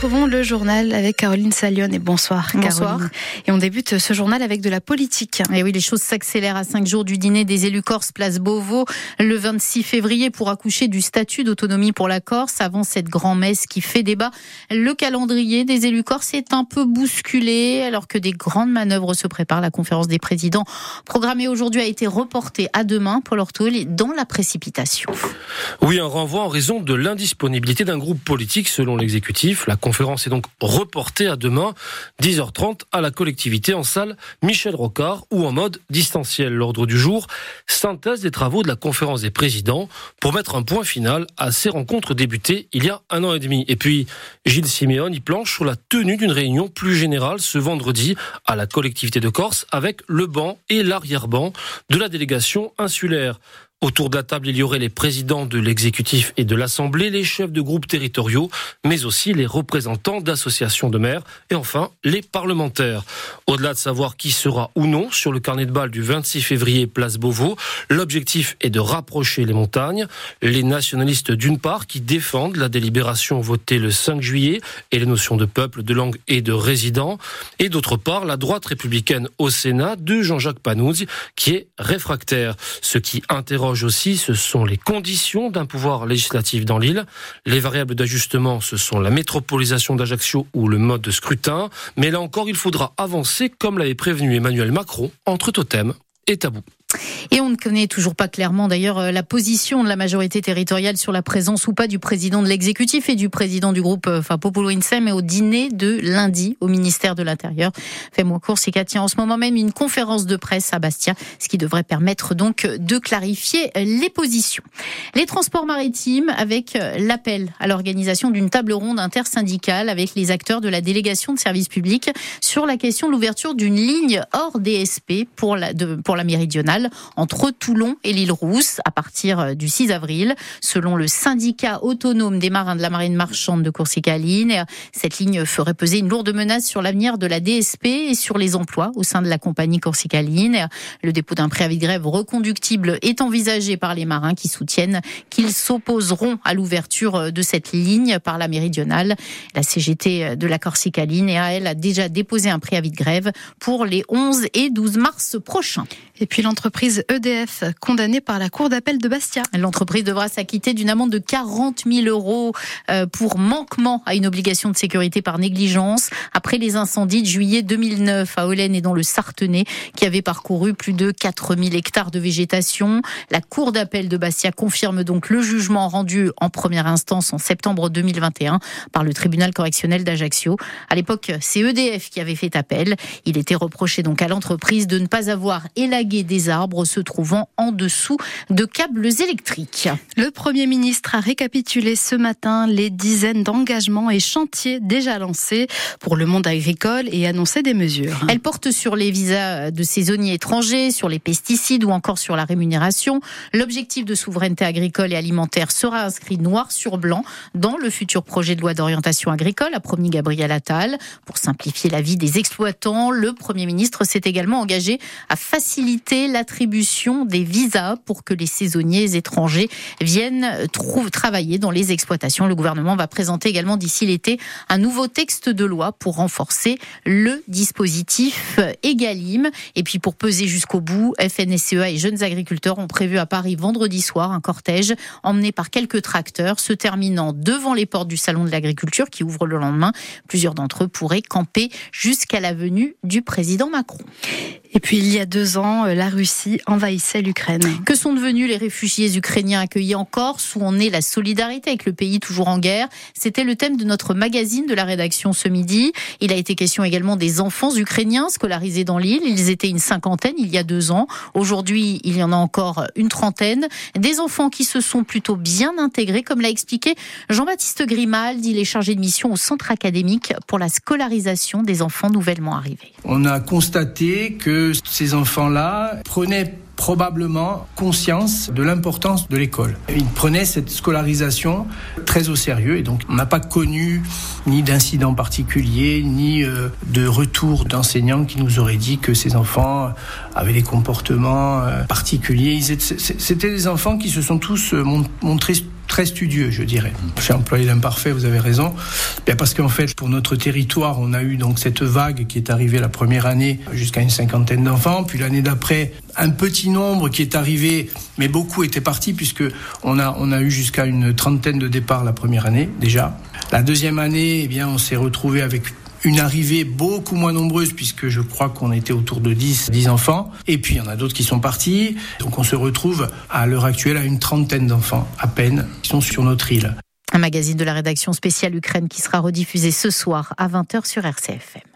retrouvons le journal avec Caroline Salion et bonsoir, bonsoir. Caroline. Et on débute ce journal avec de la politique. Et oui, les choses s'accélèrent à cinq jours du dîner des élus corse place Beauvau le 26 février pour accoucher du statut d'autonomie pour la Corse avant cette grand-messe qui fait débat. Le calendrier des élus corse est un peu bousculé alors que des grandes manœuvres se préparent. La conférence des présidents programmée aujourd'hui a été reportée à demain, Paul Ortoul, dans la précipitation. Oui, un renvoi en raison de l'indisponibilité d'un groupe politique selon l'exécutif. La conférence est donc reportée à demain, 10h30, à la collectivité en salle Michel Rocard ou en mode distanciel. L'ordre du jour, synthèse des travaux de la conférence des présidents pour mettre un point final à ces rencontres débutées il y a un an et demi. Et puis, Gilles Siméon y planche sur la tenue d'une réunion plus générale ce vendredi à la collectivité de Corse avec le banc et l'arrière-banc de la délégation insulaire. Autour de la table, il y aurait les présidents de l'exécutif et de l'Assemblée, les chefs de groupes territoriaux, mais aussi les représentants d'associations de maires et enfin les parlementaires. Au-delà de savoir qui sera ou non sur le carnet de balles du 26 février place Beauvau, l'objectif est de rapprocher les montagnes, les nationalistes d'une part qui défendent la délibération votée le 5 juillet et les notions de peuple, de langue et de résident, et d'autre part la droite républicaine au Sénat de Jean-Jacques Panouzi qui est réfractaire, ce qui interroge aussi, ce sont les conditions d'un pouvoir législatif dans l'île. Les variables d'ajustement, ce sont la métropolisation d'Ajaccio ou le mode de scrutin. Mais là encore, il faudra avancer, comme l'avait prévenu Emmanuel Macron, entre totem et tabou. Et on ne connaît toujours pas clairement d'ailleurs euh, la position de la majorité territoriale sur la présence ou pas du président de l'exécutif et du président du groupe, euh, enfin Popolo Insem, au dîner de lundi au ministère de l'Intérieur. Fais-moi court, c'est tient en ce moment même une conférence de presse à Bastia, ce qui devrait permettre donc de clarifier les positions. Les transports maritimes avec euh, l'appel à l'organisation d'une table ronde intersyndicale avec les acteurs de la délégation de services publics sur la question de l'ouverture d'une ligne hors DSP pour la, de, pour la méridionale entre Toulon et l'île Rousse à partir euh, du 6 avril. Selon le syndicat autonome des marins de la marine marchande de Corsica-Ligne, cette ligne ferait peser une lourde menace sur l'avenir de la DSP et sur les emplois au sein de la compagnie Corsica-Ligne. Le dépôt d'un préavis de grève reconductible est envisagé par les marins qui soutiennent qu'ils s'opposeront à l'ouverture euh, de cette ligne par la méridionale. La CGT de la Corsica-Ligne, elle, a déjà déposé un préavis de grève pour les 11 et 12 mars prochains. Et puis l'entreprise EDF condamnée par la Cour d'appel de Bastia. L'entreprise devra s'acquitter d'une amende de 40 000 euros euh, pour manquement à une obligation de sécurité par négligence après les incendies de juillet 2009 à Olène et dans le Sartenay qui avaient parcouru plus de 4 000 hectares de végétation. La Cour d'appel de Bastia confirme donc le jugement rendu en première instance en septembre 2021 par le tribunal correctionnel d'Ajaccio. À l'époque, c'est EDF qui avait fait appel. Il était reproché donc à l'entreprise de ne pas avoir élagué des arbres se trouvant en dessous de câbles électriques. Le Premier ministre a récapitulé ce matin les dizaines d'engagements et chantiers déjà lancés pour le monde agricole et annoncé des mesures. Elle porte sur les visas de saisonniers étrangers, sur les pesticides ou encore sur la rémunération. L'objectif de souveraineté agricole et alimentaire sera inscrit noir sur blanc dans le futur projet de loi d'orientation agricole, a promis Gabriel Attal. Pour simplifier la vie des exploitants, le Premier ministre s'est également engagé à faciliter l'attribution des visas pour que les saisonniers étrangers viennent travailler dans les exploitations. Le gouvernement va présenter également d'ici l'été un nouveau texte de loi pour renforcer le dispositif Egalim. Et puis pour peser jusqu'au bout, FNSEA et jeunes agriculteurs ont prévu à Paris vendredi soir un cortège emmené par quelques tracteurs se terminant devant les portes du salon de l'agriculture qui ouvre le lendemain. Plusieurs d'entre eux pourraient camper jusqu'à la venue du président Macron. Et puis il y a deux ans, euh, la Russie envahissait l'Ukraine. Que sont devenus les réfugiés ukrainiens accueillis en Corse? Où on est la solidarité avec le pays toujours en guerre? C'était le thème de notre magazine de la rédaction ce midi. Il a été question également des enfants ukrainiens scolarisés Ils étaient une cinquantaine il y a deux ans. Aujourd'hui, il y en a encore une trentaine. Des enfants qui se sont plutôt bien intégrés, comme l'a expliqué Jean-Baptiste Grimaldi. Il est chargé de mission au centre académique pour la scolarisation des enfants nouvellement arrivés. On a constaté que ces enfants-là prenaient probablement conscience de l'importance de l'école. Ils prenaient cette scolarisation très au sérieux et donc on n'a pas connu ni d'incident particulier, ni euh, de retour d'enseignants qui nous auraient dit que ces enfants avaient des comportements euh, particuliers. C'était des enfants qui se sont tous euh, montrés très studieux, je dirais. J'ai employé l'imparfait, vous avez raison. Bien parce qu'en fait, pour notre territoire, on a eu donc cette vague qui est arrivée la première année jusqu'à une cinquantaine d'enfants, puis l'année d'après, un petit nombre qui est arrivé, mais beaucoup étaient partis puisque on a, a eu jusqu'à une trentaine de départs la première année déjà. La deuxième année, eh bien, on s'est retrouvé avec une arrivée beaucoup moins nombreuse puisque je crois qu'on était autour de 10, 10 enfants. Et puis il y en a d'autres qui sont partis. Donc on se retrouve à l'heure actuelle à une trentaine d'enfants à peine qui sont sur notre île. Un magazine de la rédaction spéciale Ukraine qui sera rediffusé ce soir à 20h sur RCFM.